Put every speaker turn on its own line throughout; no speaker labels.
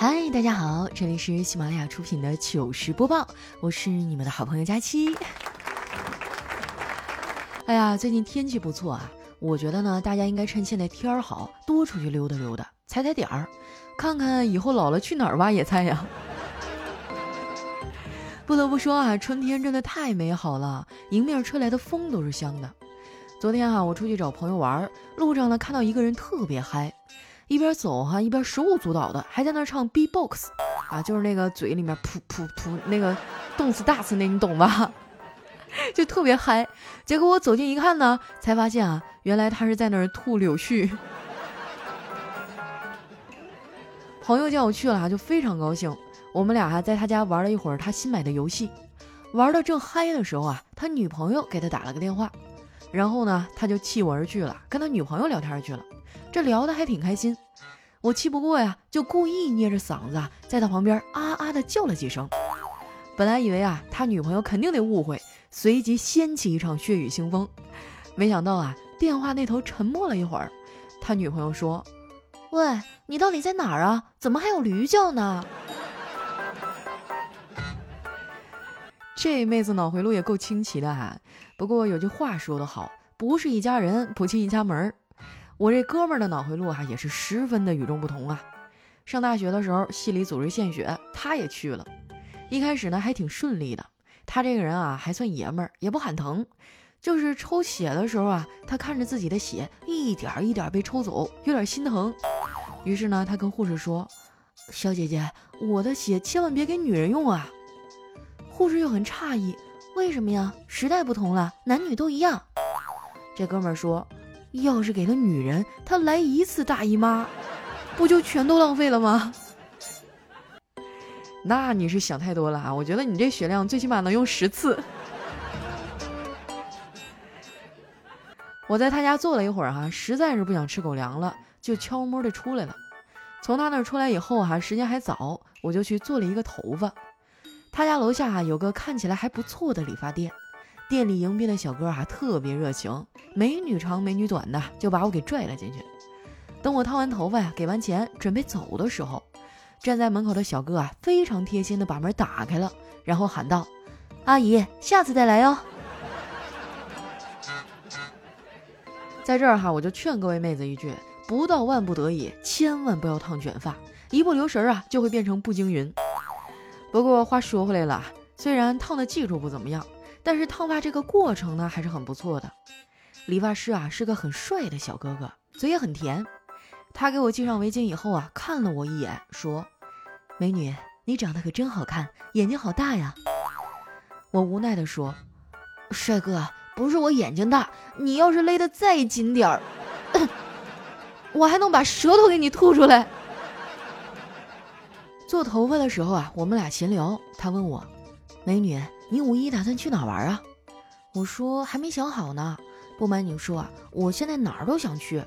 嗨，大家好，这里是喜马拉雅出品的糗事播报，我是你们的好朋友佳期。哎呀，最近天气不错啊，我觉得呢，大家应该趁现在天儿好，多出去溜达溜达，踩踩点儿，看看以后老了去哪儿挖野菜呀。不得不说啊，春天真的太美好了，迎面吹来的风都是香的。昨天啊，我出去找朋友玩，路上呢看到一个人特别嗨。一边走哈，一边手舞足蹈的，还在那唱 B-box，啊，就是那个嘴里面噗噗噗那个动次大次那，你懂吧？就特别嗨。结果我走近一看呢，才发现啊，原来他是在那儿吐柳絮。朋友叫我去了，就非常高兴。我们俩还在他家玩了一会儿他新买的游戏，玩的正嗨的时候啊，他女朋友给他打了个电话，然后呢，他就弃我而去了，跟他女朋友聊天去了。这聊的还挺开心，我气不过呀，就故意捏着嗓子在他旁边啊啊的叫了几声。本来以为啊，他女朋友肯定得误会，随即掀起一场血雨腥风。没想到啊，电话那头沉默了一会儿，他女朋友说：“喂，你到底在哪儿啊？怎么还有驴叫呢？”这妹子脑回路也够清奇的哈。不过有句话说得好，不是一家人，不进一家门儿。我这哥们儿的脑回路啊，也是十分的与众不同啊。上大学的时候，系里组织献血，他也去了。一开始呢，还挺顺利的。他这个人啊，还算爷们儿，也不喊疼。就是抽血的时候啊，他看着自己的血一点一点被抽走，有点心疼。于是呢，他跟护士说：“小姐姐，我的血千万别给女人用啊。”护士又很诧异：“为什么呀？时代不同了，男女都一样。”这哥们儿说。要是给了女人，她来一次大姨妈，不就全都浪费了吗？那你是想太多了啊！我觉得你这血量最起码能用十次。我在他家坐了一会儿哈，实在是不想吃狗粮了，就悄摸的出来了。从他那儿出来以后哈，时间还早，我就去做了一个头发。他家楼下有个看起来还不错的理发店。店里迎宾的小哥啊，特别热情，美女长美女短的，就把我给拽了进去。等我烫完头发呀，给完钱，准备走的时候，站在门口的小哥啊，非常贴心的把门打开了，然后喊道：“阿姨，下次再来哟。”在这儿哈，我就劝各位妹子一句：不到万不得已，千万不要烫卷发，一不留神啊，就会变成步惊云。不过话说回来了，虽然烫的技术不怎么样。但是烫发这个过程呢，还是很不错的。理发师啊是个很帅的小哥哥，嘴也很甜。他给我系上围巾以后啊，看了我一眼，说：“美女，你长得可真好看，眼睛好大呀。”我无奈地说：“帅哥，不是我眼睛大，你要是勒得再紧点儿，我还能把舌头给你吐出来。”做头发的时候啊，我们俩闲聊，他问我：“美女。”你五一打算去哪玩啊？我说还没想好呢。不瞒你说啊，我现在哪儿都想去。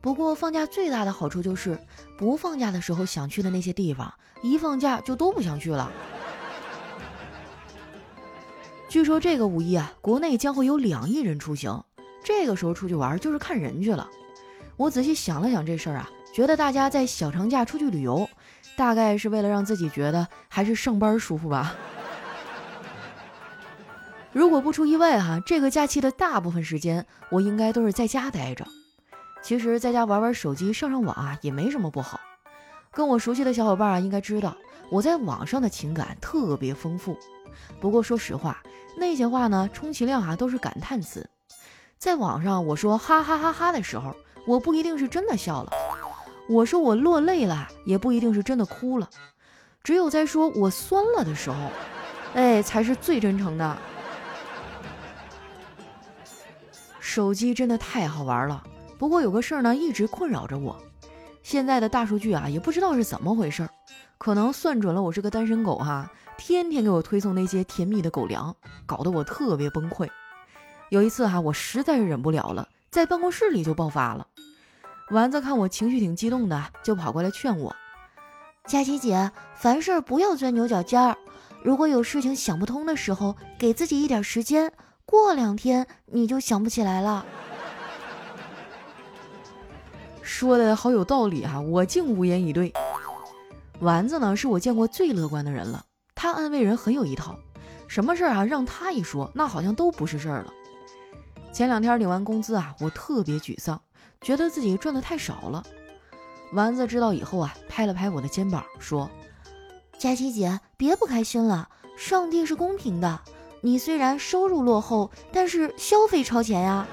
不过放假最大的好处就是，不放假的时候想去的那些地方，一放假就都不想去了。据说这个五一啊，国内将会有两亿人出行，这个时候出去玩就是看人去了。我仔细想了想这事儿啊，觉得大家在小长假出去旅游，大概是为了让自己觉得还是上班舒服吧。如果不出意外哈，这个假期的大部分时间我应该都是在家待着。其实，在家玩玩手机、上上网啊，也没什么不好。跟我熟悉的小伙伴啊，应该知道我在网上的情感特别丰富。不过说实话，那些话呢，充其量啊都是感叹词。在网上我说哈哈哈哈的时候，我不一定是真的笑了；我说我落泪了，也不一定是真的哭了。只有在说我酸了的时候，哎，才是最真诚的。手机真的太好玩了，不过有个事儿呢，一直困扰着我。现在的大数据啊，也不知道是怎么回事儿，可能算准了我是个单身狗哈，天天给我推送那些甜蜜的狗粮，搞得我特别崩溃。有一次哈，我实在是忍不了了，在办公室里就爆发了。丸子看我情绪挺激动的，就跑过来劝我：“佳琪姐，凡事不要钻牛角尖儿，如果有事情想不通的时候，给自己一点时间。”过两天你就想不起来了，说的好有道理啊，我竟无言以对。丸子呢是我见过最乐观的人了，他安慰人很有一套，什么事儿啊让他一说，那好像都不是事儿了。前两天领完工资啊，我特别沮丧，觉得自己赚的太少了。丸子知道以后啊，拍了拍我的肩膀说：“
佳琪姐，别不开心了，上帝是公平的，你虽然收入落后，但是消费超前呀。”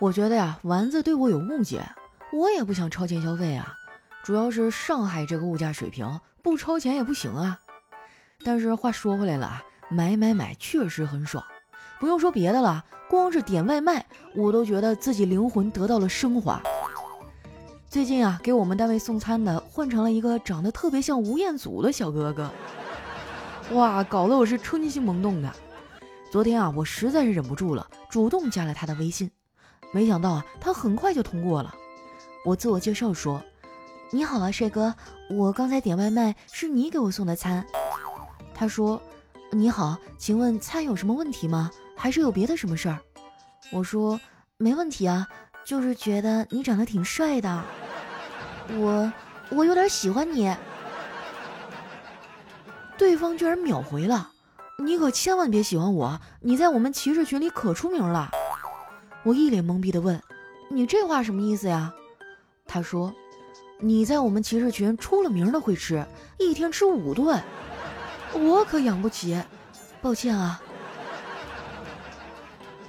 我觉得呀，丸子对我有误解，我也不想超前消费啊。主要是上海这个物价水平，不超前也不行啊。但是话说回来了啊，买买买确实很爽，不用说别的了，光是点外卖，我都觉得自己灵魂得到了升华。最近啊，给我们单位送餐的换成了一个长得特别像吴彦祖的小哥哥，哇，搞得我是春心萌动的。昨天啊，我实在是忍不住了，主动加了他的微信，没想到啊，他很快就通过了。我自我介绍说。你好啊，帅哥，我刚才点外卖，是你给我送的餐。他说：“你好，请问餐有什么问题吗？还是有别的什么事儿？”我说：“没问题啊，就是觉得你长得挺帅的，我我有点喜欢你。”对方居然秒回了：“你可千万别喜欢我，你在我们骑士群里可出名了。”我一脸懵逼的问：“你这话什么意思呀？”他说。你在我们骑士群出了名的会吃，一天吃五顿，我可养不起，抱歉啊。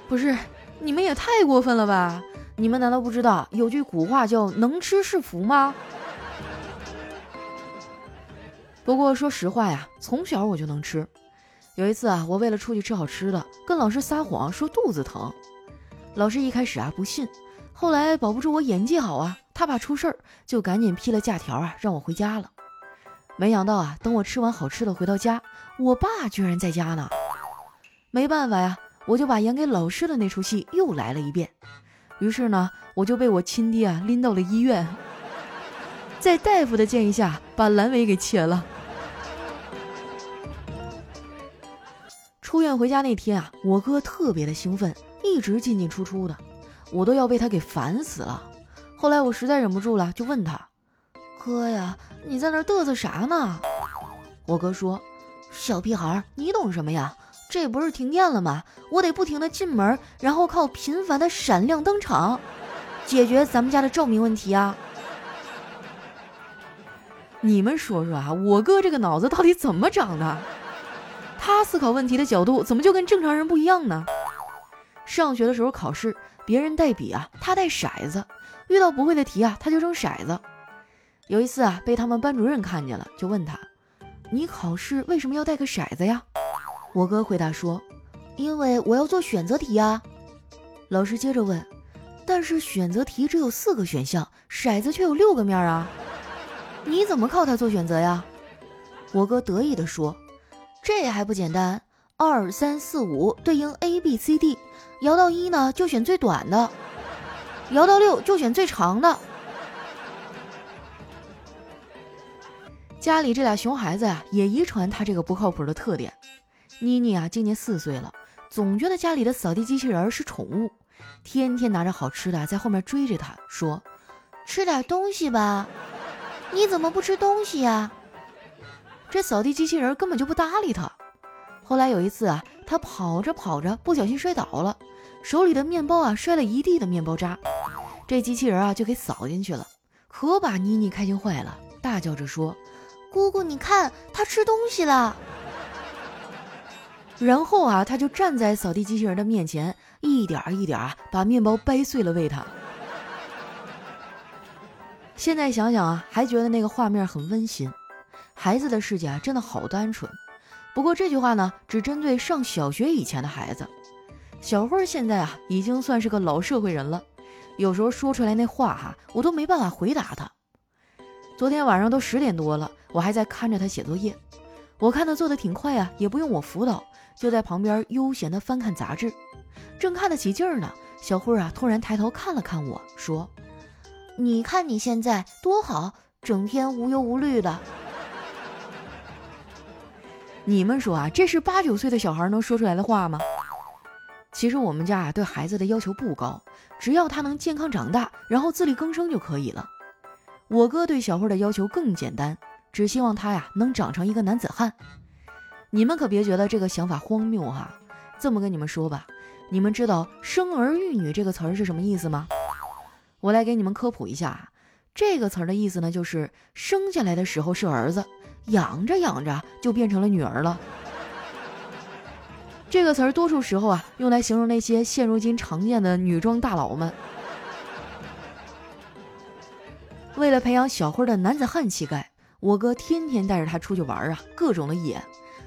不是，你们也太过分了吧？你们难道不知道有句古话叫“能吃是福”吗？不过说实话呀，从小我就能吃。有一次啊，我为了出去吃好吃的，跟老师撒谎说肚子疼，老师一开始啊不信，后来保不住我演技好啊。他怕出事儿，就赶紧批了假条啊，让我回家了。没想到啊，等我吃完好吃的回到家，我爸居然在家呢。没办法呀，我就把演给老师的那出戏又来了一遍。于是呢，我就被我亲爹啊拎到了医院，在大夫的建议下，把阑尾给切了。出院回家那天啊，我哥特别的兴奋，一直进进出出的，我都要被他给烦死了。后来我实在忍不住了，就问他：“哥呀，你在那嘚瑟啥呢？”我哥说：“小屁孩，你懂什么呀？这不是停电了吗？我得不停的进门，然后靠频繁的闪亮登场，解决咱们家的照明问题啊！”你们说说啊，我哥这个脑子到底怎么长的？他思考问题的角度怎么就跟正常人不一样呢？上学的时候考试，别人带笔啊，他带骰子。遇到不会的题啊，他就扔骰子。有一次啊，被他们班主任看见了，就问他：“你考试为什么要带个骰子呀？”我哥回答说：“因为我要做选择题啊。”老师接着问：“但是选择题只有四个选项，骰子却有六个面啊，你怎么靠它做选择呀？”我哥得意地说：“这还不简单，二三四五对应 A B C D，摇到一呢就选最短的。”摇到六就选最长的。家里这俩熊孩子呀，也遗传他这个不靠谱的特点。妮妮啊，今年四岁了，总觉得家里的扫地机器人是宠物，天天拿着好吃的在后面追着他，说：“吃点东西吧，你怎么不吃东西呀？”这扫地机器人根本就不搭理他。后来有一次啊，他跑着跑着不小心摔倒了。手里的面包啊，摔了一地的面包渣，这机器人啊就给扫进去了，可把妮妮开心坏了，大叫着说：“姑姑，你看，他吃东西了。”然后啊，他就站在扫地机器人的面前，一点一点啊把面包掰碎了喂他。现在想想啊，还觉得那个画面很温馨。孩子的世界啊，真的好单纯。不过这句话呢，只针对上小学以前的孩子。小慧现在啊，已经算是个老社会人了，有时候说出来那话哈，我都没办法回答她。昨天晚上都十点多了，我还在看着她写作业。我看她做的挺快啊，也不用我辅导，就在旁边悠闲的翻看杂志。正看得起劲儿呢，小慧啊突然抬头看了看我说：“你看你现在多好，整天无忧无虑的。”你们说啊，这是八九岁的小孩能说出来的话吗？其实我们家啊对孩子的要求不高，只要他能健康长大，然后自力更生就可以了。我哥对小慧的要求更简单，只希望她呀能长成一个男子汉。你们可别觉得这个想法荒谬哈！这么跟你们说吧，你们知道“生儿育女”这个词儿是什么意思吗？我来给你们科普一下，这个词儿的意思呢，就是生下来的时候是儿子，养着养着就变成了女儿了。这个词儿多数时候啊，用来形容那些现如今常见的女装大佬们。为了培养小辉的男子汉气概，我哥天天带着他出去玩啊，各种的野，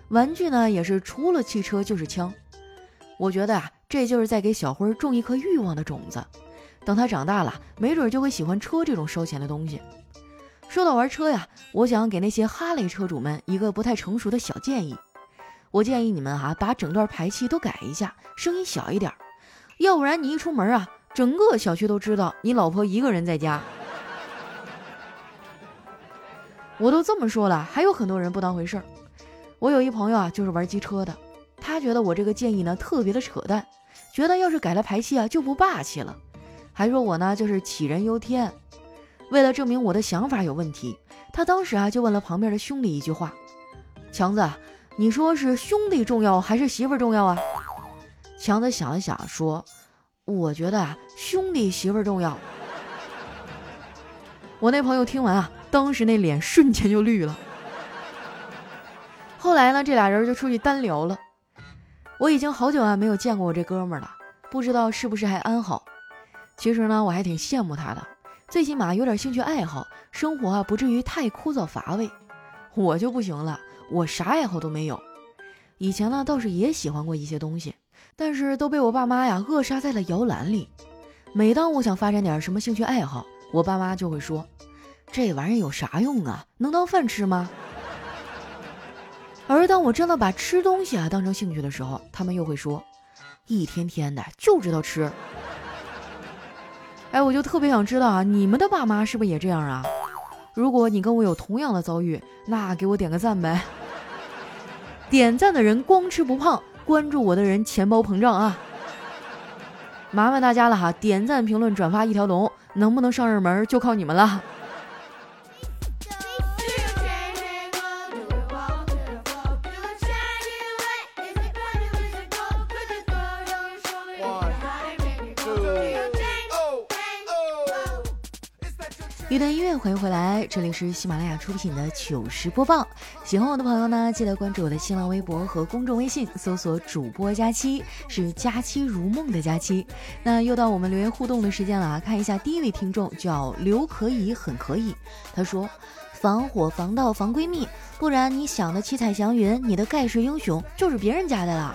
玩具呢也是除了汽车就是枪。我觉得啊，这就是在给小辉种一颗欲望的种子，等他长大了，没准就会喜欢车这种烧钱的东西。说到玩车呀，我想给那些哈雷车主们一个不太成熟的小建议。我建议你们哈，把整段排气都改一下，声音小一点，要不然你一出门啊，整个小区都知道你老婆一个人在家。我都这么说了，还有很多人不当回事儿。我有一朋友啊，就是玩机车的，他觉得我这个建议呢特别的扯淡，觉得要是改了排气啊就不霸气了，还说我呢就是杞人忧天。为了证明我的想法有问题，他当时啊就问了旁边的兄弟一句话：“强子。”你说是兄弟重要还是媳妇重要啊？强子想了想说：“我觉得啊，兄弟媳妇重要。”我那朋友听完啊，当时那脸瞬间就绿了。后来呢，这俩人就出去单聊了。我已经好久啊没有见过我这哥们儿了，不知道是不是还安好。其实呢，我还挺羡慕他的，最起码有点兴趣爱好，生活啊不至于太枯燥乏味。我就不行了。我啥爱好都没有，以前呢倒是也喜欢过一些东西，但是都被我爸妈呀扼杀在了摇篮里。每当我想发展点什么兴趣爱好，我爸妈就会说：“这玩意有啥用啊？能当饭吃吗？”而当我真的把吃东西啊当成兴趣的时候，他们又会说：“一天天的就知道吃。”哎，我就特别想知道啊，你们的爸妈是不是也这样啊？如果你跟我有同样的遭遇，那给我点个赞呗。点赞的人光吃不胖，关注我的人钱包膨胀啊！麻烦大家了哈，点赞、评论、转发一条龙，能不能上热门就靠你们了。一段音乐，欢迎回来，这里是喜马拉雅出品的糗事播报。喜欢我的朋友呢，记得关注我的新浪微博和公众微信，搜索“主播佳期”，是“佳期如梦”的佳期。那又到我们留言互动的时间了啊，看一下第一位听众叫刘可以很可以，他说：“防火防盗防闺蜜，不然你想的七彩祥云，你的盖世英雄就是别人家的啦。”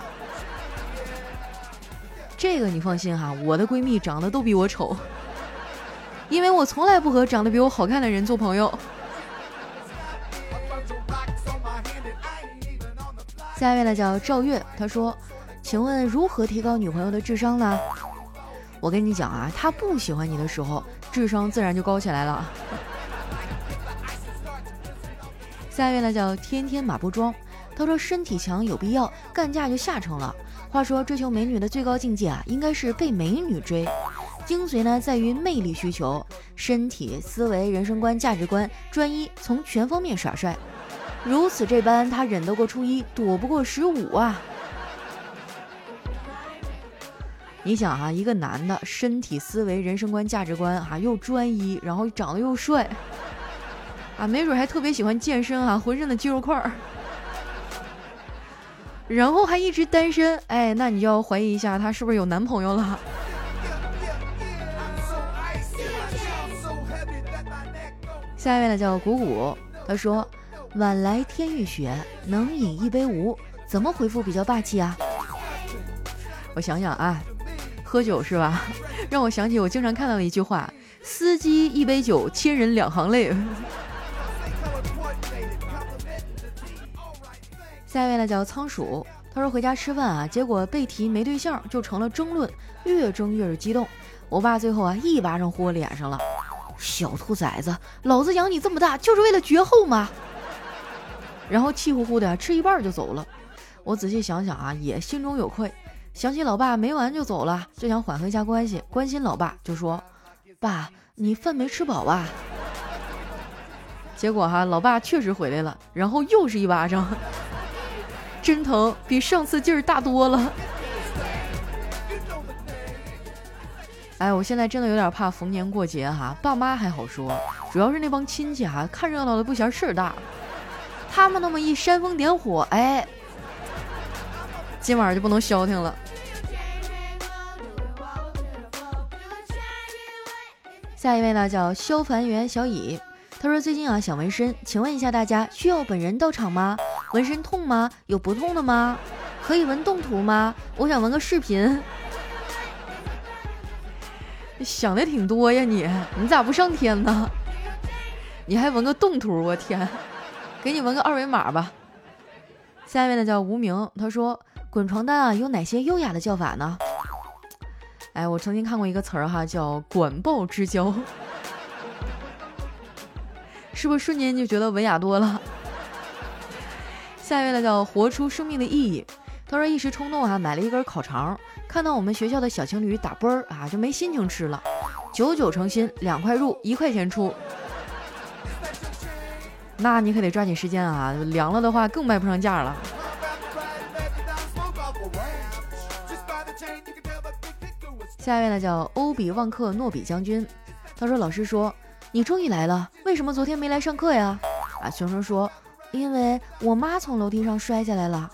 这个你放心哈，我的闺蜜长得都比我丑。因为我从来不和长得比我好看的人做朋友。下一位呢叫赵月，他说：“请问如何提高女朋友的智商呢？”我跟你讲啊，她不喜欢你的时候，智商自然就高起来了。下一位呢叫天天马不装，他说：“身体强有必要，干架就下乘了。话说追求美女的最高境界啊，应该是被美女追。”精髓呢，在于魅力需求、身体、思维、人生观、价值观，专一，从全方面耍帅。如此这般，他忍得过初一，躲不过十五啊！你想啊，一个男的，身体、思维、人生观、价值观啊，又专一，然后长得又帅，啊，没准还特别喜欢健身啊，浑身的肌肉块儿，然后还一直单身，哎，那你就要怀疑一下，他是不是有男朋友了？下一位呢叫谷谷，他说：“晚来天欲雪，能饮一杯无？怎么回复比较霸气啊？”我想想啊，喝酒是吧？让我想起我经常看到的一句话：“司机一杯酒，亲人两行泪。”下一位呢叫仓鼠，他说回家吃饭啊，结果被提没对象，就成了争论，越争越是激动。我爸最后啊一巴掌呼我脸上了。小兔崽子，老子养你这么大就是为了绝后吗？然后气呼呼的吃一半就走了。我仔细想想啊，也心中有愧。想起老爸没完就走了，就想缓和一下关系，关心老爸就说：“爸，你饭没吃饱吧？” 结果哈，老爸确实回来了，然后又是一巴掌，真疼，比上次劲儿大多了。哎，我现在真的有点怕逢年过节哈，爸妈还好说，主要是那帮亲戚哈，看热闹的不嫌事儿大，他们那么一煽风点火，哎，今晚就不能消停了。下一位呢，叫消防员小乙，他说最近啊想纹身，请问一下大家需要本人到场吗？纹身痛吗？有不痛的吗？可以纹动图吗？我想纹个视频。想的挺多呀，你你咋不上天呢？你还纹个动图，我天！给你纹个二维码吧。下一位呢叫无名，他说滚床单啊有哪些优雅的叫法呢？哎，我曾经看过一个词儿哈，叫管鲍之交，是不是瞬间就觉得文雅多了？下一位呢叫活出生命的意义，他说一时冲动啊买了一根烤肠。看到我们学校的小情侣打啵儿啊，就没心情吃了。九九成新，两块入，一块钱出。那你可得抓紧时间啊，凉了的话更卖不上价了。下一位呢叫欧比旺克诺比将军，他说：“老师说你终于来了，为什么昨天没来上课呀？”啊，学生说：“因为我妈从楼梯上摔下来了。”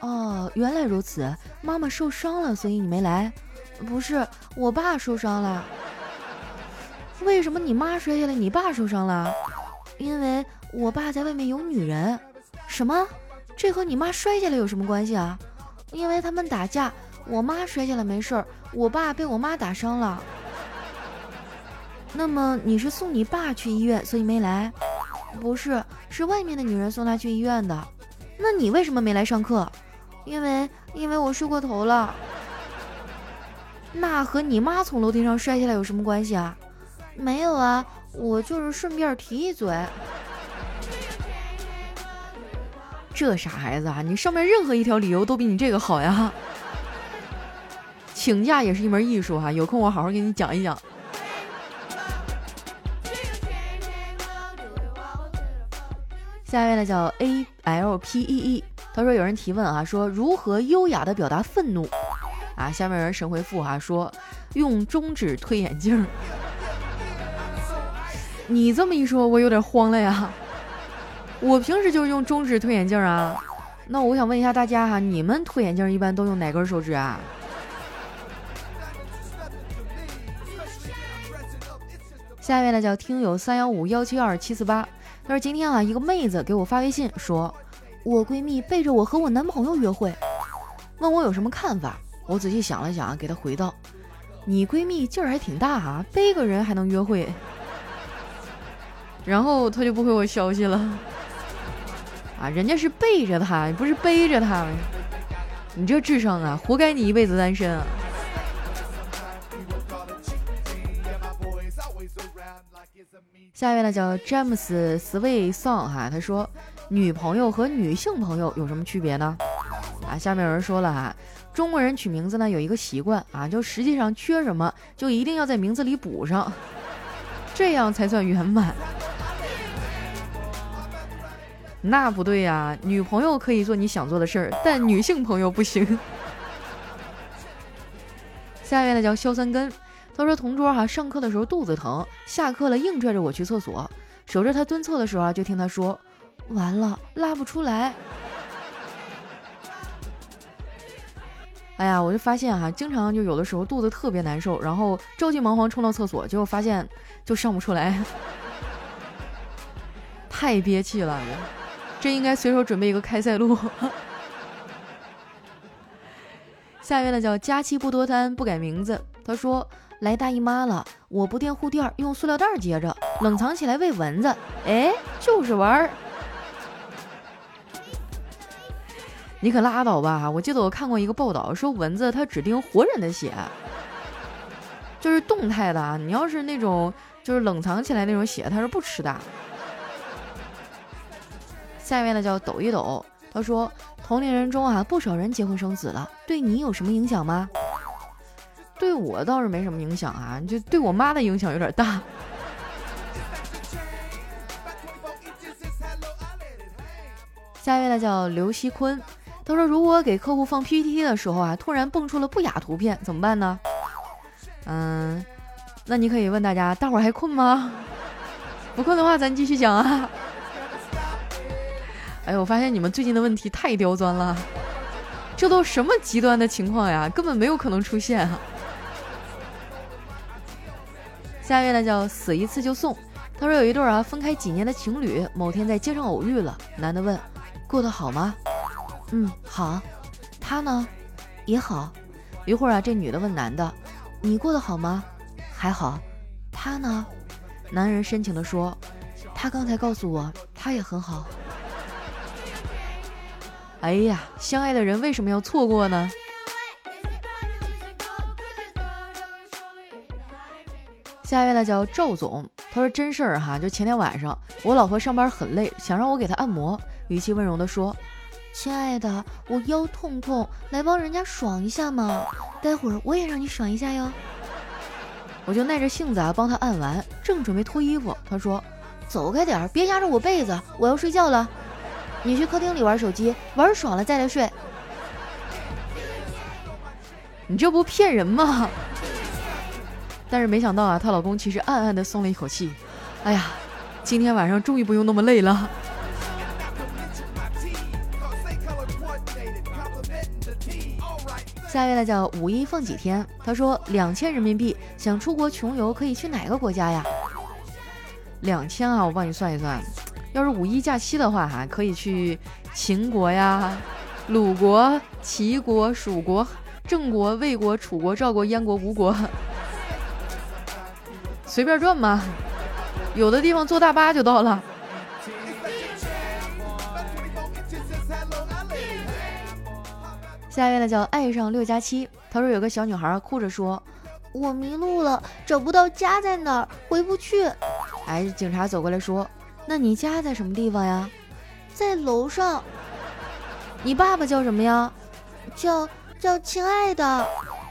哦，原来如此，妈妈受伤了，所以你没来。不是，我爸受伤了。为什么你妈摔下来，你爸受伤了？因为我爸在外面有女人。什么？这和你妈摔下来有什么关系啊？因为他们打架，我妈摔下来没事儿，我爸被我妈打伤了。那么你是送你爸去医院，所以没来？不是，是外面的女人送他去医院的。那你为什么没来上课？因为因为我睡过头了，那和你妈从楼梯上摔下来有什么关系啊？没有啊，我就是顺便提一嘴。这傻孩子啊，你上面任何一条理由都比你这个好呀。请假也是一门艺术哈，有空我好好给你讲一讲。下一位呢叫 A L P E E。他说：“有人提问啊，说如何优雅的表达愤怒啊？下面有人神回复哈，说用中指推眼镜。你这么一说，我有点慌了呀。我平时就是用中指推眼镜啊。那我想问一下大家哈，你们推眼镜一般都用哪根手指啊？下一位呢叫听友三幺五幺七二七四八。他说今天啊，一个妹子给我发微信说。”我闺蜜背着我和我男朋友约会，问我有什么看法。我仔细想了想，给她回道：“你闺蜜劲儿还挺大啊，背个人还能约会。”然后她就不回我消息了。啊，人家是背着她，不是背着她。你这智商啊，活该你一辈子单身啊！下一位呢，叫詹姆斯·斯威桑哈，他说。女朋友和女性朋友有什么区别呢？啊，下面有人说了哈，中国人取名字呢有一个习惯啊，就实际上缺什么就一定要在名字里补上，这样才算圆满。那不对呀，女朋友可以做你想做的事儿，但女性朋友不行。下一位呢叫肖三根，他说同桌哈上课的时候肚子疼，下课了硬拽着我去厕所，守着他蹲厕的时候啊，就听他说。完了，拉不出来。哎呀，我就发现哈，经常就有的时候肚子特别难受，然后着急忙慌冲到厕所，结果发现就上不出来，太憋气了，这应该随手准备一个开塞露。下一位呢叫佳期不多贪，不改名字。他说来大姨妈了，我不垫护垫，用塑料袋接着，冷藏起来喂蚊子。哎，就是玩儿。你可拉倒吧！我记得我看过一个报道，说蚊子它只叮活人的血，就是动态的。你要是那种就是冷藏起来那种血，它是不吃的。下一位呢叫抖一抖，他说同龄人中啊，不少人结婚生子了，对你有什么影响吗？对我倒是没什么影响啊，就对我妈的影响有点大。下一位呢叫刘希坤，他说如果给客户放 PPT 的时候啊，突然蹦出了不雅图片，怎么办呢？嗯，那你可以问大家，大伙儿还困吗？不困的话，咱继续讲啊。哎，我发现你们最近的问题太刁钻了，这都什么极端的情况呀？根本没有可能出现啊。下一位呢叫死一次就送，他说有一对啊分开几年的情侣，某天在街上偶遇了，男的问，过得好吗？嗯，好。他呢，也好。一会儿啊，这女的问男的，你过得好吗？还好。他呢？男人深情地说，他刚才告诉我，他也很好。哎呀，相爱的人为什么要错过呢？下一位呢叫赵总，他说真事儿哈，就前天晚上，我老婆上班很累，想让我给她按摩，语气温柔的说：“亲爱的，我腰痛痛，来帮人家爽一下嘛，待会儿我也让你爽一下哟。”我就耐着性子啊帮他按完，正准备脱衣服，他说：“走开点儿，别压着我被子，我要睡觉了。”你去客厅里玩手机，玩爽了再来睡。你这不骗人吗？但是没想到啊，她老公其实暗暗的松了一口气。哎呀，今天晚上终于不用那么累了。下一位呢叫五一放几天？他说两千人民币，想出国穷游可以去哪个国家呀？两千啊，我帮你算一算。要是五一假期的话，哈，可以去秦国呀、鲁国、齐国、蜀国、郑国、魏国、楚国、赵国、燕国、吴国，随便转嘛。有的地方坐大巴就到了。下一位呢叫爱上六加七，他说有个小女孩哭着说：“我迷路了，找不到家在哪儿，回不去。”哎，警察走过来说。那你家在什么地方呀？在楼上。你爸爸叫什么呀？叫叫亲爱的。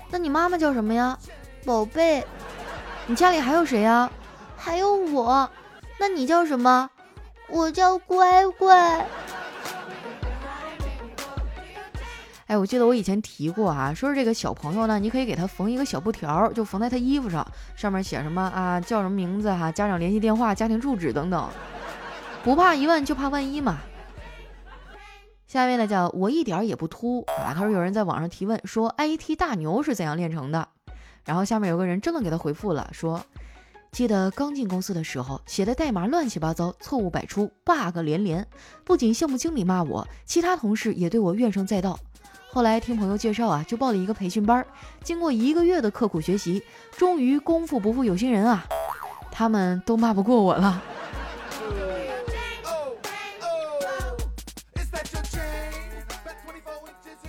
那你妈妈叫什么呀？宝贝。你家里还有谁呀？还有我。那你叫什么？我叫乖乖。哎，我记得我以前提过啊，说是这个小朋友呢，你可以给他缝一个小布条，就缝在他衣服上，上面写什么啊，叫什么名字哈，家长联系电话、家庭住址等等。不怕一万就怕万一嘛。下一位呢叫我一点也不秃啊，他说有人在网上提问说 IT 大牛是怎样炼成的，然后下面有个人真的给他回复了，说记得刚进公司的时候写的代码乱七八糟，错误百出，bug 连连，不仅项目经理骂我，其他同事也对我怨声载道。后来听朋友介绍啊，就报了一个培训班，经过一个月的刻苦学习，终于功夫不负有心人啊，他们都骂不过我了。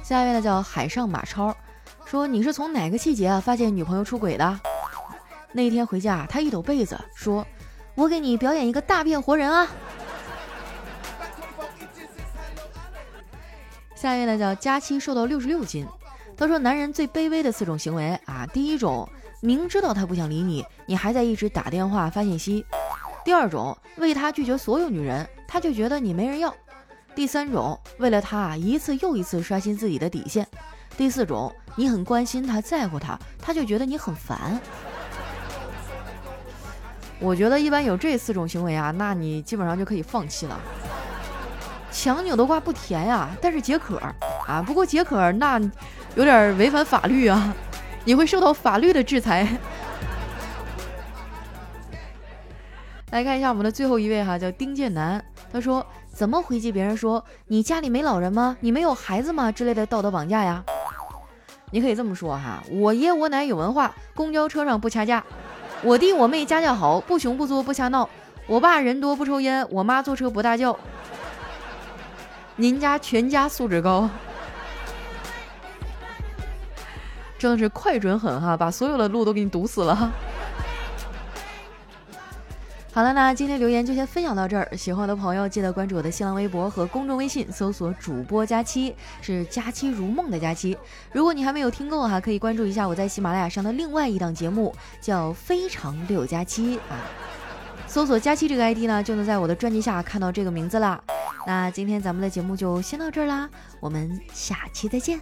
下一位呢叫海上马超，说你是从哪个细节啊发现女朋友出轨的？那一天回家，他一抖被子，说：“我给你表演一个大变活人啊！”下一位呢叫佳期，瘦到六十六斤。他说：“男人最卑微的四种行为啊，第一种，明知道他不想理你，你还在一直打电话发信息；第二种，为他拒绝所有女人，他就觉得你没人要。”第三种，为了他啊，一次又一次刷新自己的底线；第四种，你很关心他，在乎他，他就觉得你很烦。我觉得一般有这四种行为啊，那你基本上就可以放弃了。强扭的瓜不甜呀，但是解渴啊。不过解渴那有点违反法律啊，你会受到法律的制裁。来看一下我们的最后一位哈，叫丁建南，他说。怎么回击别人说你家里没老人吗？你没有孩子吗？之类的道德绑架呀？你可以这么说哈，我爷我奶有文化，公交车上不掐架，我弟我妹家教好，不穷不作不瞎闹，我爸人多不抽烟，我妈坐车不大叫。您家全家素质高，真的是快准狠哈，把所有的路都给你堵死了。好了，那今天留言就先分享到这儿。喜欢我的朋友记得关注我的新浪微博和公众微信，搜索主播佳期，是佳期如梦的佳期。如果你还没有听够哈，可以关注一下我在喜马拉雅上的另外一档节目，叫《非常六加七》啊。搜索佳期这个 ID 呢，就能在我的专辑下看到这个名字啦。
那今天咱们的节目就先到这儿啦，我们下期再见。